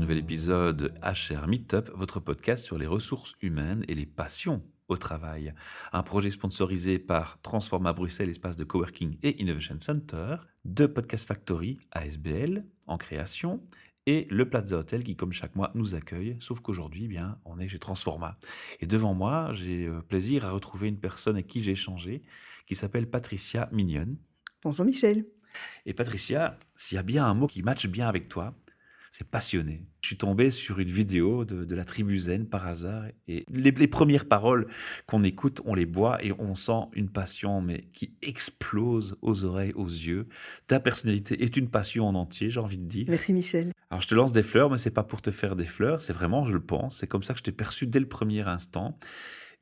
nouvel épisode HR Meetup, votre podcast sur les ressources humaines et les passions au travail. Un projet sponsorisé par Transforma Bruxelles, espace de coworking et innovation center, de Podcast Factory ASBL en création et le Plaza Hotel qui, comme chaque mois, nous accueille. Sauf qu'aujourd'hui, eh bien, on est chez Transforma. Et devant moi, j'ai euh, plaisir à retrouver une personne avec qui j'ai échangé, qui s'appelle Patricia Mignonne. Bonjour Michel. Et Patricia, s'il y a bien un mot qui matche bien avec toi, c'est passionné. Je suis tombé sur une vidéo de, la tribu Zen par hasard et les, premières paroles qu'on écoute, on les boit et on sent une passion mais qui explose aux oreilles, aux yeux. Ta personnalité est une passion en entier, j'ai envie de dire. Merci Michel. Alors je te lance des fleurs, mais c'est pas pour te faire des fleurs, c'est vraiment, je le pense, c'est comme ça que je t'ai perçu dès le premier instant.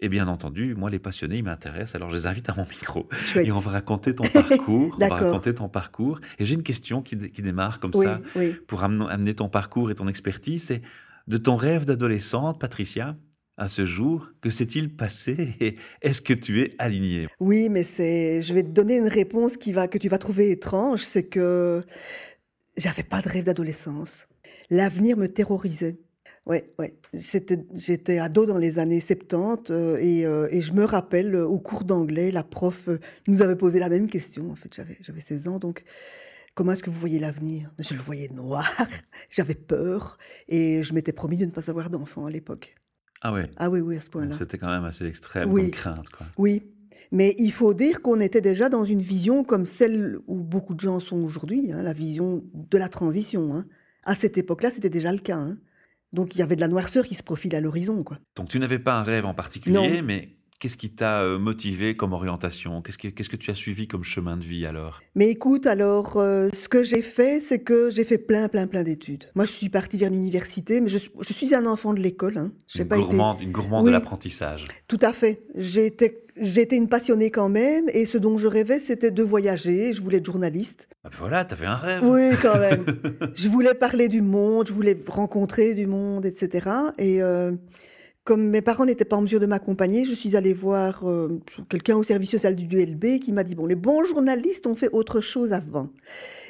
Et bien entendu, moi, les passionnés, ils m'intéressent, alors je les invite à mon micro. Et on va raconter ton parcours. on va raconter ton parcours. Et j'ai une question qui, démarre comme ça pour amener ton parcours et ton expertise. C'est de ton rêve d'adolescente, Patricia, à ce jour, que s'est-il passé et est-ce que tu es alignée? Oui, mais c'est, je vais te donner une réponse qui va, que tu vas trouver étrange, c'est que j'avais pas de rêve d'adolescence. L'avenir me terrorisait. Ouais, ouais. J'étais ado dans les années 70 euh, et, euh, et, je me rappelle euh, au cours d'anglais, la prof nous avait posé la même question. En fait, j'avais 16 ans, donc comment est-ce que vous voyez l'avenir? Je le voyais noir, j'avais peur et je m'étais promis de ne pas avoir d'enfant à l'époque. Ah ouais? Ah oui, oui, à ce point-là. C'était quand même assez extrême oui. comme crainte. Quoi. Oui, mais il faut dire qu'on était déjà dans une vision comme celle où beaucoup de gens sont aujourd'hui, hein, la vision de la transition. Hein. À cette époque-là, c'était déjà le cas. Hein. Donc il y avait de la noirceur qui se profile à l'horizon. quoi. Donc tu n'avais pas un rêve en particulier, mais Qu'est-ce qui t'a euh, motivé comme orientation? Qu'est-ce que, qu'est-ce que tu as suivi comme chemin de vie alors? Mais écoute, alors, euh, ce que j'ai fait, c'est que j'ai fait plein, plein, plein d'études. Moi, je suis partie vers l'université, mais je, je suis un enfant de l'école. Hein. Une, pas gourmande, une gourmande de l'apprentissage. Tout à fait. J'étais, j'étais une passionnée quand même, et ce dont je rêvais, c'était de voyager. Je voulais être journaliste. Ah ben voilà, t'avais un rêve. Oui, quand même. je voulais parler du monde, je voulais rencontrer du monde, etc. Et... Euh, comme mes parents n'étaient pas en mesure de m'accompagner, je suis allée voir euh, quelqu'un au service social du ULB qui m'a dit, bon, les bons journalistes ont fait autre chose avant.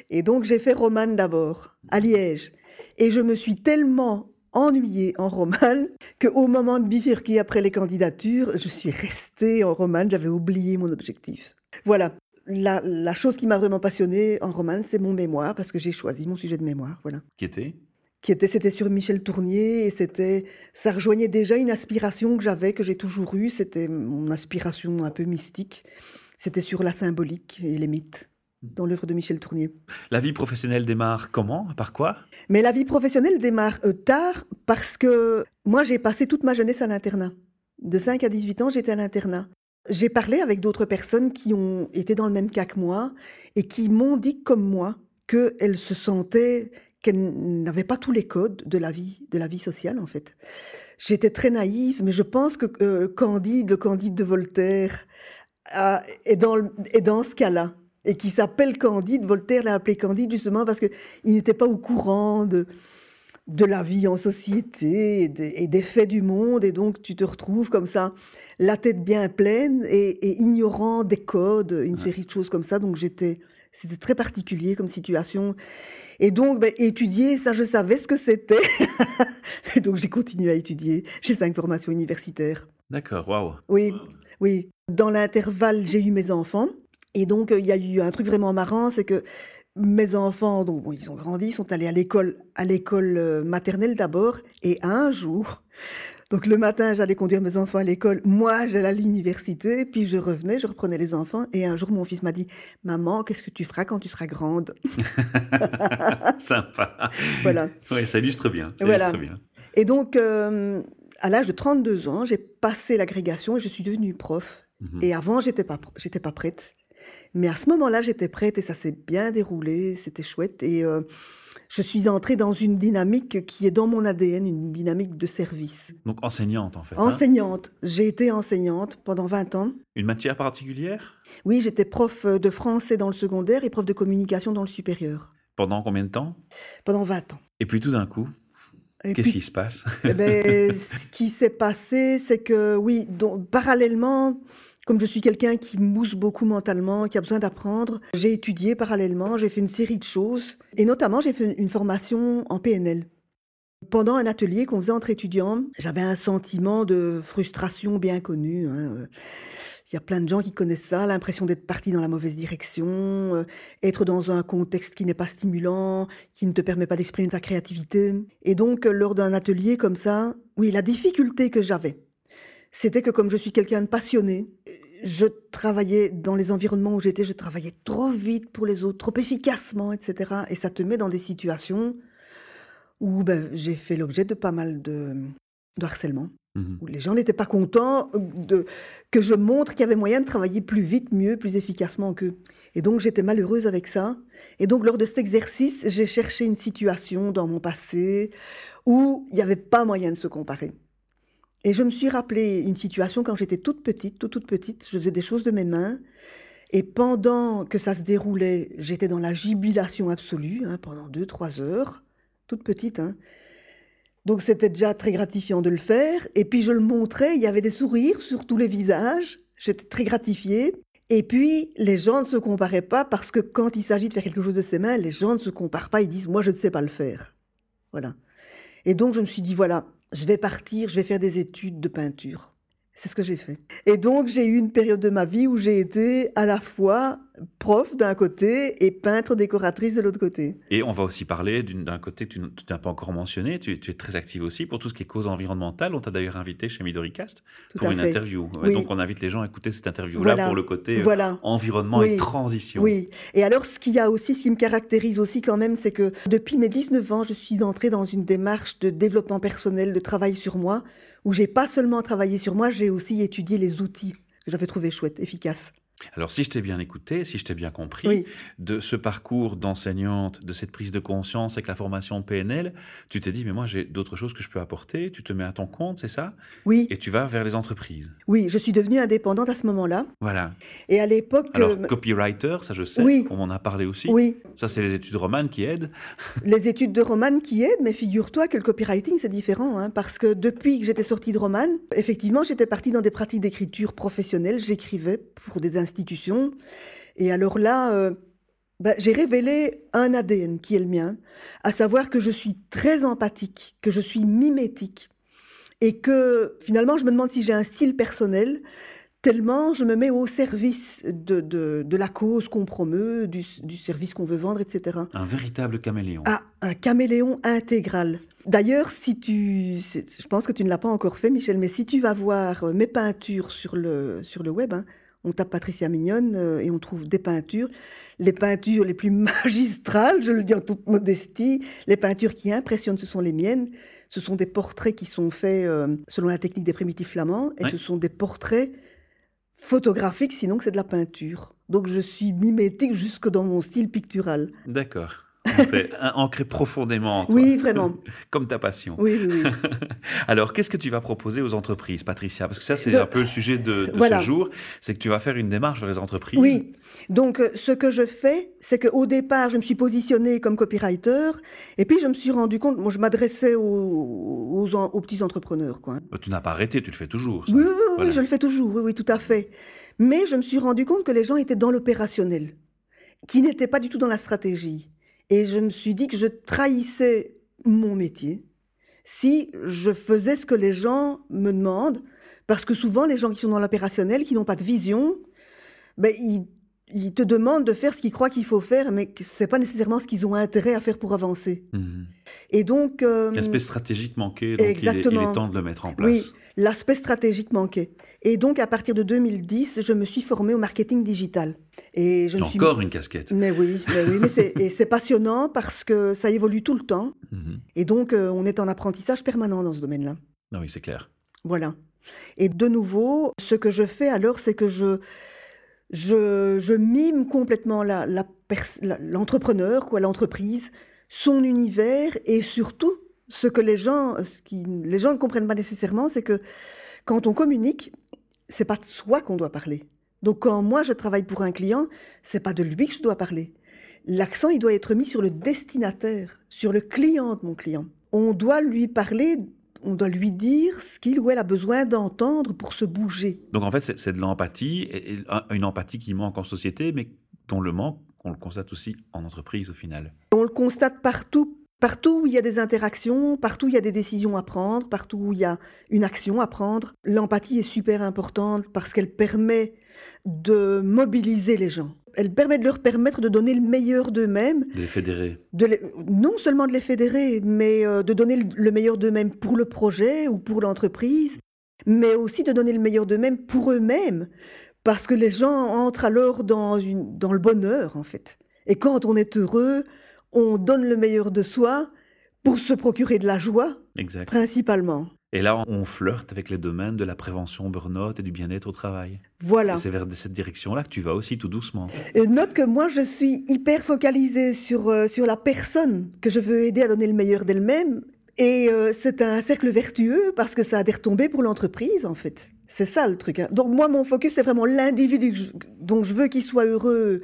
Et donc j'ai fait romane d'abord, à Liège. Et je me suis tellement ennuyée en romane qu'au moment de bifurquer après les candidatures, je suis restée en romane, j'avais oublié mon objectif. Voilà. La, la chose qui m'a vraiment passionnée en romane, c'est mon mémoire, parce que j'ai choisi mon sujet de mémoire. Voilà. Qui était? Qui était, c'était sur Michel Tournier et c'était, ça rejoignait déjà une aspiration que j'avais, que j'ai toujours eue. C'était mon aspiration un peu mystique. C'était sur la symbolique et les mythes dans l'œuvre de Michel Tournier. La vie professionnelle démarre comment? Par quoi? Mais la vie professionnelle démarre euh, tard parce que moi j'ai passé toute ma jeunesse à l'internat. De 5 à 18 ans, j'étais à l'internat. J'ai parlé avec d'autres personnes qui ont été dans le même cas que moi et qui m'ont dit comme moi qu'elles se sentaient qu'elle n'avait pas tous les codes de la vie, de la vie sociale en fait. J'étais très naïve, mais je pense que euh, Candide, le Candide de Voltaire, est, dans est dans ce cas-là et qui s'appelle Candide. Voltaire l'a appelé Candide justement parce que il n'était pas au courant de de la vie en société et, des faits du monde, et donc tu te retrouves comme ça, la tête bien pleine et, ignorant des codes, une série de choses comme ça. Donc j'étais, c'était très particulier comme situation. Et donc, ben, étudier, ça, je savais ce que c'était. et donc, j'ai continué à étudier. J'ai cinq formations universitaires. D'accord, waouh. Oui, oui. Dans l'intervalle, j'ai eu mes enfants. Et donc, il y a eu un truc vraiment marrant, c'est que mes enfants, donc, bon, ils ont grandi, sont allés à l'école, à l'école euh, maternelle d'abord. Et un jour, donc le matin, j'allais conduire mes enfants à l'école. Moi, j'allais à l'université, puis je revenais, je reprenais les enfants. Et un jour, mon fils m'a dit, maman, qu'est-ce que tu feras quand tu seras grande? Sympa. Voilà. Oui, ça illustre bien. Ça illustre bien. Et donc, euh, à l'âge de 32 ans, j'ai passé l'agrégation et je suis devenue prof. Mhm. Et avant, j'étais pas, j'étais pas prête. Mais à ce moment-là, j'étais prête et ça s'est bien déroulé, c'était chouette. Et euh, je suis entrée dans une dynamique qui est dans mon ADN, une dynamique de service. Donc enseignante en fait. Hein enseignante. J'ai été enseignante pendant 20 ans. Une matière particulière? Oui, j'étais prof de français dans le secondaire et prof de communication dans le supérieur. Pendant combien de temps? Pendant 20 ans. Et puis tout d'un coup Qu'est-ce qui se passe? Eh ben, Ce qui s'est passé, c'est que oui, donc, parallèlement, comme je suis quelqu'un qui mousse beaucoup mentalement, qui a besoin d'apprendre, j'ai étudié parallèlement, j'ai fait une série de choses. Et notamment, j'ai fait une formation en PNL. Pendant un atelier qu'on faisait entre étudiants, j'avais un sentiment de frustration bien connu. Hein. Il y a plein de gens qui connaissent ça, l'impression d'être parti dans la mauvaise direction, euh, être dans un contexte qui n'est pas stimulant, qui ne te permet pas d'exprimer ta créativité. Et donc, lors d'un atelier comme ça, oui, la difficulté que j'avais, c'était que comme je suis quelqu'un de passionné, je travaillais dans les environnements où j'étais, je travaillais trop vite pour les autres, trop efficacement, etc. Et ça te met dans des situations où ben, j'ai fait l'objet de pas mal de, harcèlement. Mmh où les gens n'étaient pas contents de, que je montre qu'il y avait moyen de travailler plus vite, mieux, plus efficacement qu'eux. Et donc j'étais malheureuse avec ça. Et donc lors de cet exercice, j'ai cherché une situation dans mon passé où il n'y avait pas moyen de se comparer. Et je me suis rappelé une situation quand j'étais toute petite, toute, toute petite. Je faisais des choses de mes mains. Et pendant que ça se déroulait, j'étais dans la jubilation absolue, hein, pendant deux, trois heures, toute petite. Hein. Donc c'était déjà très gratifiant de le faire. Et puis je le montrais, il y avait des sourires sur tous les visages. J'étais très gratifiée. Et puis les gens ne se comparaient pas parce que quand il s'agit de faire quelque chose de ses mains, les gens ne se comparent pas. Ils disent moi je ne sais pas le faire. Voilà. Et donc je me suis dit voilà, je vais partir, je vais faire des études de peinture. C'est ce que j'ai fait. Et donc, j'ai eu une période de ma vie où j'ai été à la fois prof d'un côté et peintre décoratrice de l'autre côté. Et on va aussi parler d'un côté, tu n'as pas encore mentionné, tu, es très active aussi pour tout ce qui est cause environnementale. On t'a d'ailleurs invité chez Midoricast pour une interview. Donc, on invite les gens à écouter cette interview-là pour le côté euh, environnement et transition. Oui. Et alors, ce qu'il y a aussi, ce qui me caractérise aussi quand même, c'est que depuis mes 19 ans, je suis entrée dans une démarche de développement personnel, de travail sur moi où j'ai pas seulement travaillé sur moi, j'ai aussi étudié les outils que j'avais trouvé chouettes, efficaces. Alors, si je t'ai bien écouté, si je t'ai bien compris, de ce parcours d'enseignante, de cette prise de conscience avec la formation PNL, tu t'es dit, mais moi, j'ai d'autres choses que je peux apporter, tu te mets à ton compte, c'est ça? Oui. Et tu vas vers les entreprises Oui, je suis devenue indépendante à ce moment-là. Voilà. Et à l'époque... Alors, euh, copywriter, ça je sais, oui. on en a parlé aussi. Oui. Ça, c'est les études romanes qui aident. les études de romane qui aident, mais figure-toi que le copywriting, c'est différent, hein, parce que depuis que j'étais sortie de romane, effectivement, j'étais partie dans des pratiques d'écriture professionnelle, j'écrivais pour des institutions. Et alors là, euh, bah, j'ai révélé un ADN qui est le mien, à savoir que je suis très empathique, que je suis mimétique, et que finalement, je me demande si j'ai un style personnel, tellement je me mets au service de, de, la cause qu'on promeut, du, du service qu'on veut vendre, etc. Un véritable caméléon. Ah, un caméléon intégral. D'ailleurs, si tu, je pense que tu ne l'as pas encore fait, Michel, mais si tu vas voir mes peintures sur le, sur le web, hein, on tape Patricia Mignonne euh, et on trouve des peintures. Les peintures les plus magistrales, je le dis en toute modestie, les peintures qui impressionnent, ce sont les miennes. Ce sont des portraits qui sont faits euh, selon la technique des primitifs flamands et ce sont des portraits photographiques, sinon que c'est de la peinture. Donc je suis mimétique jusque dans mon style pictural. D'accord ancré profondément en toi. Oui, vraiment. Comme ta passion. Oui, oui, Alors, qu'est-ce que tu vas proposer aux entreprises, Patricia? Parce que ça, c'est un peu le sujet de, ce jour, c'est que tu vas faire une démarche vers les entreprises. Oui. Donc, euh, ce que je fais, c'est qu'au départ, je me suis positionnée comme copywriter, et puis je me suis rendu compte, moi, je m'adressais aux, aux, petits entrepreneurs. Quoi. Bah, tu n'as pas arrêté, tu le fais toujours. Oui, oui, oui, je le fais toujours, oui, oui, tout à fait. Mais je me suis rendu compte que les gens étaient dans l'opérationnel, qui n'étaient pas du tout dans la stratégie. Et je me suis dit que je trahissais mon métier si je faisais ce que les gens me demandent, parce que souvent les gens qui sont dans l'opérationnel, qui n'ont pas de vision, ben, ils, te demandent de faire ce qu'ils croient qu'il faut faire, mais ce n'est pas nécessairement ce qu'ils ont intérêt à faire pour avancer. Mmh. Et donc... Euh, L'aspect stratégique manquait, donc exactement. Il, est, temps de le mettre en place. Oui, l'aspect stratégique manquait. Et donc, à partir de 2010, je me suis formée au marketing digital. Et je Encore une casquette. Mais oui, mais oui, mais c'est passionnant parce que ça évolue tout le temps. Mhm. Et donc, euh, on est en apprentissage permanent dans ce domaine-là. Ah oui, c'est clair. Voilà. Et de nouveau, ce que je fais alors, c'est que je, je, je, mime complètement l'entrepreneur, la, quoi, l'entreprise, son univers et surtout ce que les gens, ce qui, les gens ne comprennent pas nécessairement, c'est que quand on communique, c'est pas de soi qu'on doit parler. Donc quand moi je travaille pour un client, c'est pas de lui que je dois parler. L'accent il doit être mis sur le destinataire, sur le client de mon client. On doit lui parler, on doit lui dire ce qu'il ou elle a besoin d'entendre pour se bouger. Donc en fait c'est de l'empathie, une empathie qui manque en société, mais dont le manque on le constate aussi en entreprise au final. On le constate partout Partout où il y a des interactions, partout où il y a des décisions à prendre, partout où il y a une action à prendre, l'empathie est super importante parce qu'elle permet de mobiliser les gens. Elle permet de leur permettre de donner le meilleur d'eux-mêmes. De les fédérer. non seulement de les fédérer, mais euh, de donner le meilleur d'eux-mêmes pour le projet ou pour l'entreprise, mais aussi de donner le meilleur d'eux-mêmes pour eux-mêmes. Parce que les gens entrent alors dans, une, dans le bonheur, en fait. Et quand on est heureux, on donne le meilleur de soi pour se procurer de la joie, principalement. Et là, on flirte avec les domaines de la prévention burn-out et du bien-être au travail. Voilà. C'est vers cette direction-là que tu vas aussi tout doucement. Et note que moi, je suis hyper focalisée sur, euh, sur la personne que je veux aider à donner le meilleur d'elle-même. Et euh, c'est un cercle vertueux parce que ça a des retombées pour l'entreprise, en fait. C'est ça le truc. Hein. Donc moi, mon focus, c'est vraiment l'individu dont je veux qu'il soit heureux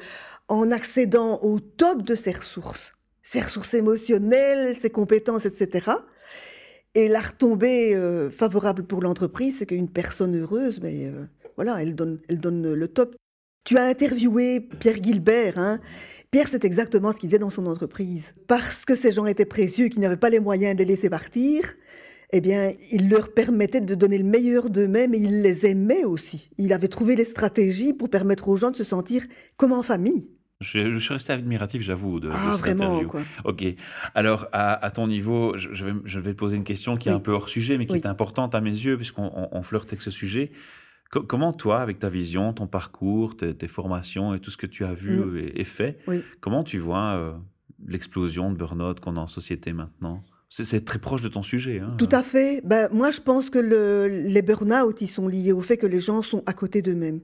en accédant au top de ses ressources ses ressources émotionnelles, ses compétences, etc. Et la retombée euh, favorable pour l'entreprise, c'est qu'une personne heureuse, mais euh, voilà, elle donne, elle donne le top. Tu as interviewé Pierre Gilbert. Hein. Pierre, c'est exactement ce qu'il faisait dans son entreprise. Parce que ces gens étaient précieux, qu'ils n'avaient pas les moyens de les laisser partir, eh bien, il leur permettait de donner le meilleur d'eux-mêmes et il les aimait aussi. Il avait trouvé les stratégies pour permettre aux gens de se sentir comme en famille. Je, suis resté admiratif, j'avoue, de, ah, cette vraiment, interview. Quoi. Ok. Alors, à, ton niveau, je, vais, je vais te poser une question qui est un peu hors sujet, mais qui est importante à mes yeux, puisqu'on on, flirte avec ce sujet. comment toi, avec ta vision, ton parcours, tes, formations et tout ce que tu as vu mm. et, fait, comment tu vois euh, l'explosion de burn-out qu'on a en société maintenant? C'est très proche de ton sujet. Hein. Tout à fait. Ben, moi, je pense que le, les burn-out, ils sont liés au fait que les gens sont à côté d'eux-mêmes.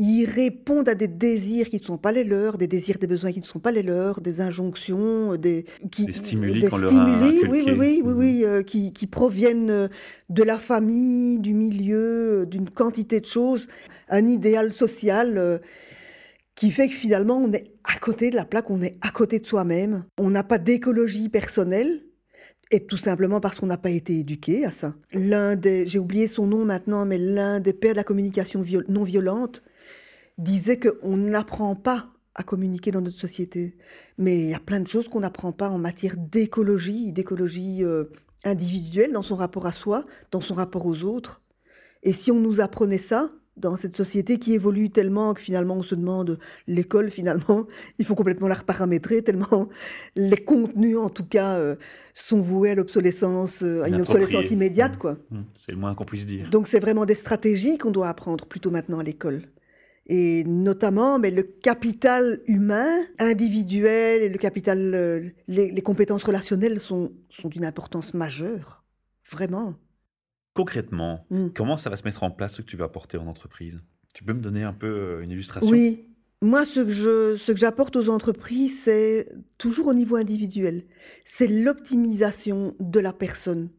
Ils répondent à des désirs qui ne sont pas les leurs, des désirs, des besoins qui ne sont pas les leurs, des injonctions, des, qui, des stimuli, des stimuli oui, oui, oui, oui, oui euh, qui, qui, proviennent euh, de la famille, du milieu, euh, d'une quantité de choses, un idéal social qui fait que finalement on est à côté de la plaque, on est à côté de soi-même, on n'a pas d'écologie personnelle, et tout simplement parce qu'on n'a pas été éduqué à ça. L'un des, j'ai oublié son nom maintenant, mais l'un des pères de la communication non violente disait qu'on n'apprend pas à communiquer dans notre société. Mais il y a plein de choses qu'on n'apprend pas en matière d'écologie, d'écologie euh, individuelle, dans son rapport à soi, dans son rapport aux autres. Et si on nous apprenait ça, dans cette société qui évolue tellement que finalement on se demande l'école finalement. Il faut complètement la reparamétrer tellement les contenus en tout cas euh, sont voués à l'obsolescence euh, à une obsolescence immédiate mmh. quoi mmh. c'est le moins qu'on puisse dire. Donc c'est vraiment des stratégies qu'on doit apprendre plutôt maintenant à l'école. Et notamment mais le capital humain individuel et le capital euh, les, les compétences relationnelles sont sont d'une importance majeure. Vraiment Concrètement, mm. comment ça va se mettre en place ce que tu vas apporter en entreprise? Tu peux me donner un peu euh, une illustration? Oui. Moi, ce que, je, ce que j'apporte aux entreprises, c'est toujours au niveau individuel. C'est l'optimisation de la personne.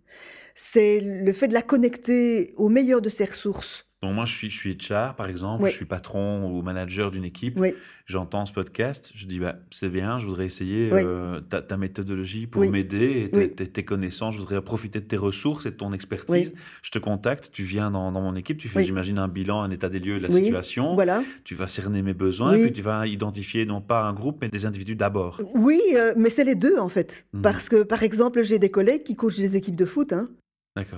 C'est le fait de la connecter au meilleur de ses ressources donc moi, je suis, je suis HR, par exemple, je suis patron ou manager d'une équipe. J'entends ce podcast, je dis, bah, c'est bien, je voudrais essayer euh, ta, méthodologie pour m'aider, et tes, connaissances, je voudrais profiter de tes ressources et de ton expertise. Je te contacte, tu viens dans, mon équipe, tu fais, j'imagine, un bilan, un état des lieux de la situation. Voilà. Tu vas cerner mes besoins, puis tu vas identifier non pas un groupe, mais des individus d'abord. Oui, euh, mais c'est les deux, en fait. Mhm. Parce que, par exemple, j'ai des collègues qui coachent des équipes de foot. Hein.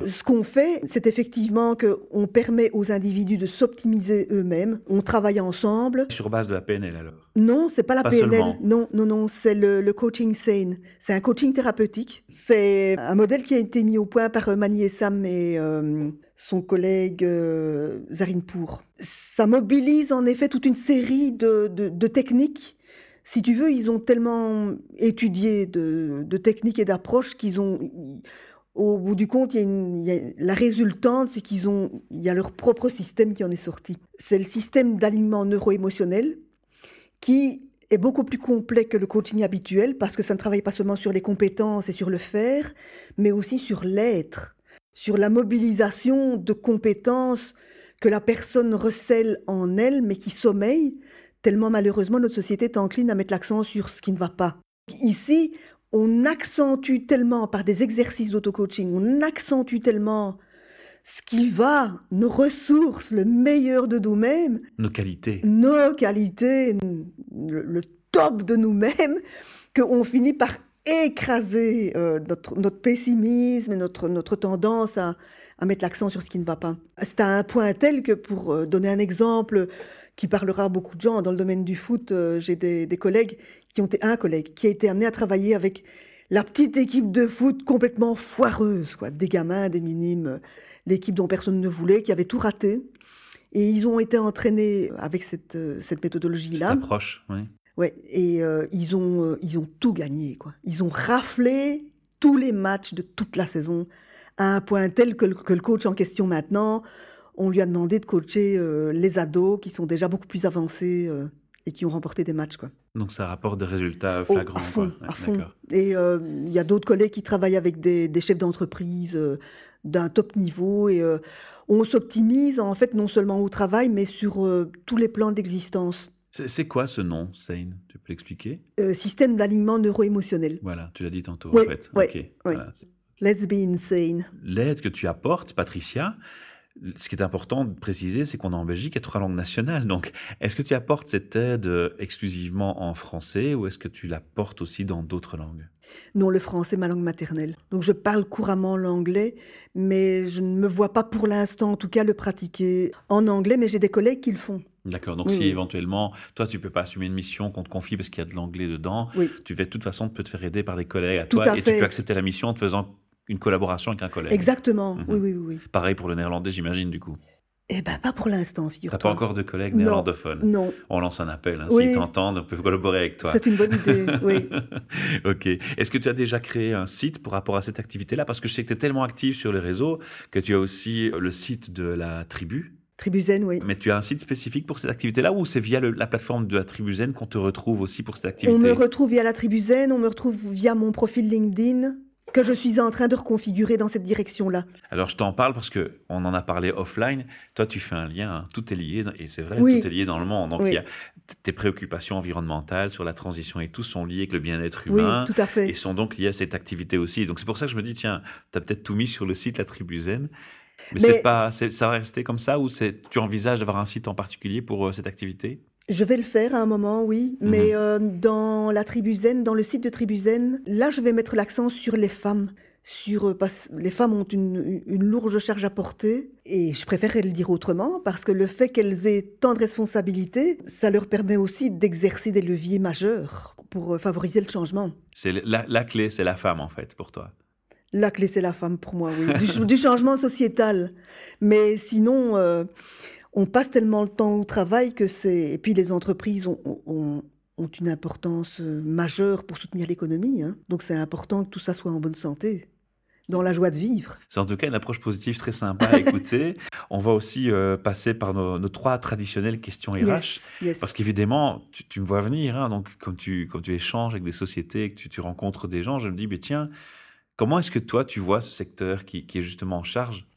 Ce qu'on fait, c'est effectivement qu'on permet aux individus de s'optimiser eux-mêmes. On travaille ensemble. Sur base de la PNL alors? Non, c'est pas la PNL. Non, non, non, c'est le, coaching sane. C'est un coaching thérapeutique. C'est un modèle qui a été mis au point par Mani Sam et euh, son collègue euh, Zarine Pour. Ça mobilise en effet toute une série de, de, techniques si tu veux, ils ont tellement étudié de, de techniques et d'approches qu'ils ont, au bout du compte, la résultante, c'est qu'ils ont, il y a leur propre système qui en est sorti. C'est le système d'alignement neuro-émotionnel qui est beaucoup plus complet que le coaching habituel parce que ça ne travaille pas seulement sur les compétences et sur le faire, mais aussi sur l'être, sur la mobilisation de compétences que la personne recèle en elle, mais qui sommeillent, tellement malheureusement notre société est encline à mettre l'accent sur ce qui ne va pas. Ici, on accentue tellement par des exercices d'auto-coaching, on accentue tellement ce qui va, nos ressources, le meilleur de nous-mêmes. Nos qualités. Nos qualités, le, top de nous-mêmes, qu'on finit par écraser euh, notre, notre pessimisme et notre, notre tendance à, à mettre l'accent sur ce qui ne va pas. C'est à un point tel que, pour euh, donner un exemple qui parlera à beaucoup de gens dans le domaine du foot, euh, j'ai des, des collègues qui ont été, un collègue qui a été amené à travailler avec la petite équipe de foot complètement foireuse, quoi, des gamins, des minimes, l'équipe dont personne ne voulait, qui avait tout raté. Et ils ont été entraînés avec cette, cette méthodologie-là. Approche, oui. Ouais, et euh, ils, ont, euh, ils ont tout gagné, quoi. Ils ont raflé tous les matchs de toute la saison, à un point tel que le coach en question maintenant, on lui a demandé de coacher euh, les ados qui sont déjà beaucoup plus avancés euh, et qui ont remporté des matchs, quoi. Donc ça rapporte des résultats Oh, flagrants. à fond, quoi. à fond. Et euh, il y a d'autres collègues qui travaillent avec des, des chefs d'entreprise euh, d'un top niveau et euh, on s'optimise en fait non seulement au travail mais sur euh, tous les plans d'existence. C'est quoi ce nom, Sane Tu peux l'expliquer? Euh, système d'alignement neuro-émotionnel. Voilà, tu l'as dit tantôt Oui, en fait. oui, Ok, oui. voilà. Let's be insane. L'aide que tu apportes, Patricia, ce qui est important de préciser, c'est qu'on est en Belgique à trois langues nationales. Donc, est-ce que tu apportes cette aide euh, exclusivement en français ou est-ce que tu l'apportes aussi dans d'autres langues? Non, le français, ma langue maternelle. Donc je parle couramment l'anglais, mais je ne me vois pas pour l'instant, en tout cas, le pratiquer en anglais, mais j'ai des collègues qui le font. D'accord. Donc, Oui, si oui. éventuellement, toi, tu peux pas assumer une mission qu'on te confie parce qu'il y a de l'anglais dedans, Oui. tu vas de toute façon peut te faire aider par des collègues à Tout toi à et fait. tu peux accepter la mission en te faisant une collaboration avec un collègue. Exactement. Mhm. Oui, oui, oui, oui. Pareil pour le néerlandais, j'imagine, du coup. Eh ben, pas pour l'instant, T'as figure-toi. pas encore de collègues néerlandophones. Non, On lance un appel. Hein. Oui. S'ils t'entendent, on peut collaborer avec toi. c'est une bonne idée, oui. ok. Est-ce que tu as déjà créé un site par rapport à cette activité-là? Parce que je sais que tu es tellement actif sur les réseaux que tu as aussi le site de la tribu. Tribuzen, oui. Mais tu as un site spécifique pour cette activité-là ou c'est via le- la plateforme de la Tribuzen qu'on te retrouve aussi pour cette activité On me retrouve via la Tribuzen, on me retrouve via mon profil LinkedIn, que je suis en train de reconfigurer dans cette direction-là. Alors je t'en parle parce que on en a parlé offline. Toi, tu fais un lien. hein. Tout est lié et c'est vrai, Oui. tout est lié dans le monde. Donc Oui. il y a t- tes préoccupations environnementales sur la transition et tout sont liées avec le bien-être Oui, humain. tout à fait. et sont donc liés à cette activité aussi. Donc c'est pour ça que je me dis, tiens, tu as peut-être tout mis sur le site La Tribu Zen. Mais, Mais- c'est pas, c'est- ça va rester comme ça ou tu envisages d'avoir un site en particulier pour euh, cette activité? Je vais le faire à un moment, oui. Mhm. Mais euh, dans la Tribuzen, dans le site de Tribuzen, là, je vais mettre l'accent sur les femmes. Sur, euh, parce- les femmes ont une, une lourde charge à porter et je préférerais le dire autrement parce que le fait qu'elles aient tant de responsabilités, ça leur permet aussi d'exercer des leviers majeurs pour euh, favoriser le changement. C'est la, la clé, c'est la femme en fait pour toi. La clé, c'est la femme pour moi, oui. Du, ch- du changement sociétal. Mais sinon, euh, on passe tellement le temps au travail que c'est... Et puis les entreprises ont, ont- ont une importance euh, majeure pour soutenir l'économie. hein. Donc c'est important que tout ça soit en bonne santé, dans la joie de vivre. C'est en tout cas une approche positive très sympa à écouter. On va aussi euh, passer par nos, nos trois traditionnelles questions RH. Yes, yes. Parce qu'évidemment, tu, tu me vois venir, hein, donc quand tu, quand tu échanges avec des sociétés, que tu, tu rencontres des gens, je me dis, mais tiens, comment est-ce que toi, tu vois ce secteur qui, qui est justement en charge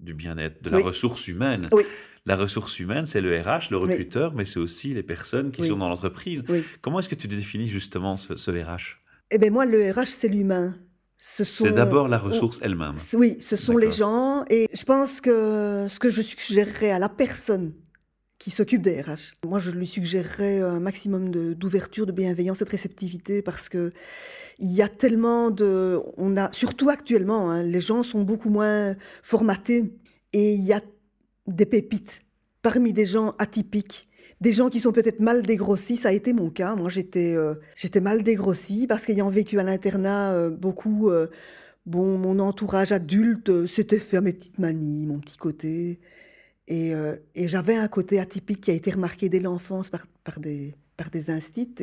du bien-être, de la Oui. ressource humaine? Oui. La ressource humaine, c'est le RH, le Oui. recruteur, mais c'est aussi les personnes qui Oui. sont dans l'entreprise. Oui. Comment est-ce que tu définis justement ce, ce RH Eh bien moi, le RH, c'est l'humain. Ce. C'est d'abord la ressource elle-même. Oui, ce sont les gens. Et je pense que ce que je suggérerais à la personne qui s'occupe des RH, moi, je lui suggérerais un maximum de- d'ouverture, de, bienveillance et de réceptivité parce que il y a tellement de. On a, surtout actuellement, hein, les gens sont beaucoup moins formatés et il y a des pépites parmi des gens atypiques. Des gens qui sont peut-être mal dégrossis, ça a été mon cas. Moi, j'étais euh, mal dégrossie parce qu'ayant vécu à l'internat euh, beaucoup, euh, bon, mon entourage adulte s'était fait à mes petites manies, mon petit côté. Et, j'avais un côté atypique qui a été remarqué dès l'enfance par, des, par des instits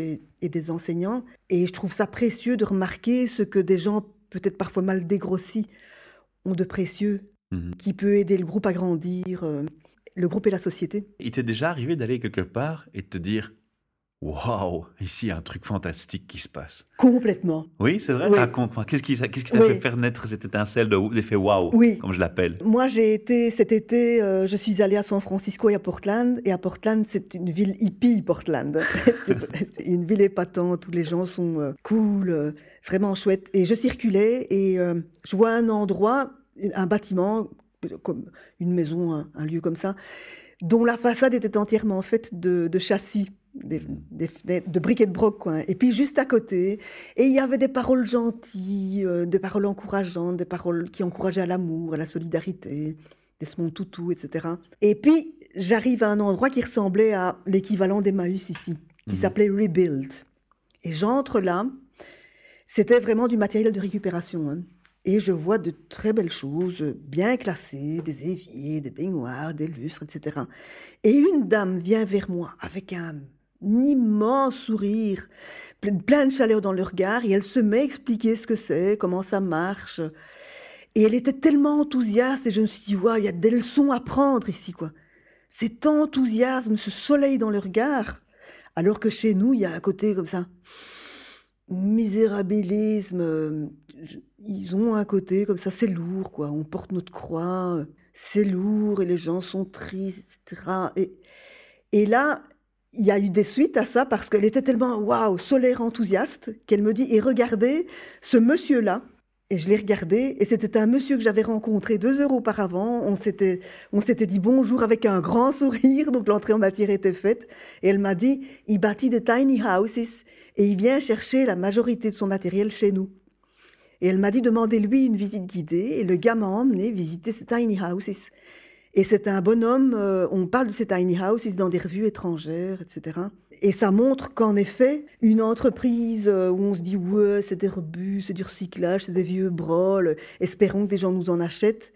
et des enseignants. Et je trouve ça précieux de remarquer ce que des gens, peut-être parfois mal dégrossis, ont de précieux, Mhm. qui peut aider le groupe à grandir, euh, le groupe et la société. Il t'est déjà arrivé d'aller quelque part et de te dire Waouh, ici il y a un truc fantastique qui se passe. Complètement. Oui, c'est vrai? Oui. Raconte-moi. Qu'est-ce qui, t'a Oui. fait faire naître cette étincelle de- d'effet waouh, Oui. comme je l'appelle? Moi, j'ai été cet été, euh, je suis allée à San Francisco et à Portland. Et à Portland, c'est une ville hippie, Portland. c'est une ville épatante où les gens sont euh, cool, euh, vraiment chouettes. Et je circulais et je vois un endroit, un bâtiment, comme une maison, un, un lieu comme ça, dont la façade était entièrement faite de, de châssis des, de briques et de broc, quoi. Et puis juste à côté, et il y avait des paroles gentilles, euh, des paroles encourageantes, des paroles qui encourageaient à l'amour, à la solidarité, des smons toutous, etc. Et puis j'arrive à un endroit qui ressemblait à l'équivalent d'Emmaüs ici, qui mhm. s'appelait Rebuild. Et j'entre là, c'était vraiment du matériel de récupération. Hein. Et je vois de très belles choses, bien classées, des éviers, des baignoires, des lustres, etc. Et une dame vient vers moi avec un immense sourire, plein de chaleur dans le regard, et elle se met à expliquer ce que c'est, comment ça marche. Et elle était tellement enthousiaste, et je me suis dit, waouh, il y a des leçons à prendre ici, quoi. Cet enthousiasme, ce soleil dans le regard, alors que chez nous, il y a un côté comme ça, misérabilisme, ils ont un côté comme ça, c'est lourd, quoi. On porte notre croix, c'est lourd, et les gens sont tristes, etc. Et, et là, il y a eu des suites à ça parce qu'elle était tellement waouh, solaire enthousiaste qu'elle me dit et regardez ce monsieur là. Et je l'ai regardé et c'était un monsieur que j'avais rencontré deux heures auparavant. On s'était on s'était dit bonjour avec un grand sourire donc l'entrée en matière était faite et elle m'a dit il bâtit des tiny houses et il vient chercher la majorité de son matériel chez nous. Et elle m'a dit demandez-lui une visite guidée et le gars m'a emmené visiter ces tiny houses. Et c'est un bonhomme, euh, on parle de ces tiny houses dans des revues étrangères, etc. Et ça montre qu'en effet, une entreprise euh, où on se dit ouais, c'est des rebuts, c'est du recyclage, c'est des vieux brols, espérons que des gens nous en achètent.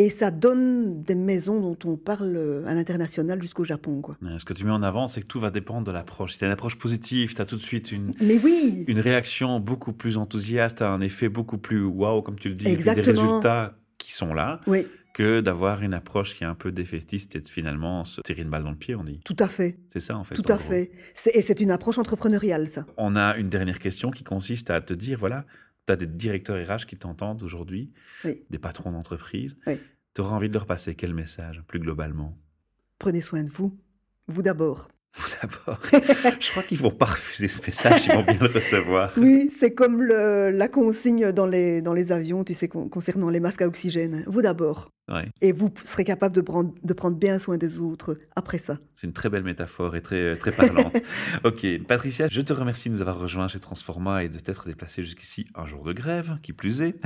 Et ça donne des maisons dont on parle euh, à l'international jusqu'au Japon. Quoi. Ce que tu mets en avant, c'est que tout va dépendre de l'approche. Si tu as une approche positive, tu as tout de suite une, Mais oui une réaction beaucoup plus enthousiaste, un effet beaucoup plus waouh, comme tu le dis, des résultats qui sont là. Oui que d'avoir une approche qui est un peu défaitiste et de finalement se tirer une balle dans le pied, on dit. Tout à fait. C'est ça, en fait. Tout à fait. Et c'est une approche entrepreneuriale, ça. On a une dernière question qui consiste à te dire, voilà, tu as des directeurs RH qui t'entendent aujourd'hui, des patrons d'entreprise. Tu auras envie de leur passer quel message, plus globalement? Prenez soin de vous. Vous d'abord. Vous d'abord. Je crois qu'ils vont pas refuser ce message, ils vont bien le recevoir. Oui, c'est comme le, la consigne dans les, dans les avions, tu sais, concernant les masques à oxygène. Vous d'abord. Et vous serez capable de prendre, de prendre bien soin des autres après ça. C'est une très belle métaphore et très, très parlante. ok, Patricia, je te remercie de nous avoir rejoints chez Transforma et de t'être déplacée jusqu'ici un jour de grève, qui plus est.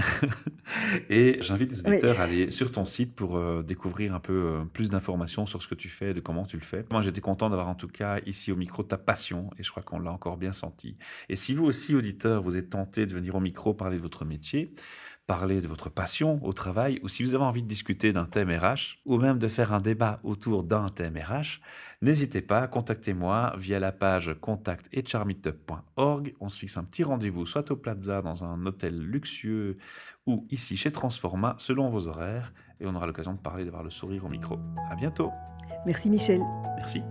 et j'invite les auditeurs à aller sur ton site pour euh, découvrir un peu euh, plus d'informations sur ce que tu fais et de comment tu le fais. Moi, j'étais content d'avoir en tout cas ici au micro ta passion et je crois qu'on l'a encore bien senti. Et si vous aussi, auditeurs, vous êtes tenté de venir au micro parler de votre métier, parler de votre passion au travail, ou si vous avez envie de discuter d'un thème RH, ou même de faire un débat autour d'un thème RH, n'hésitez pas, contactez-moi via la page contact.charmeetup.org. On se fixe un petit rendez-vous, soit au Plaza, dans un hôtel luxueux, ou ici chez Transforma, selon vos horaires, et on aura l'occasion de parler, d'avoir le sourire au micro. À bientôt. Merci Michel. Merci.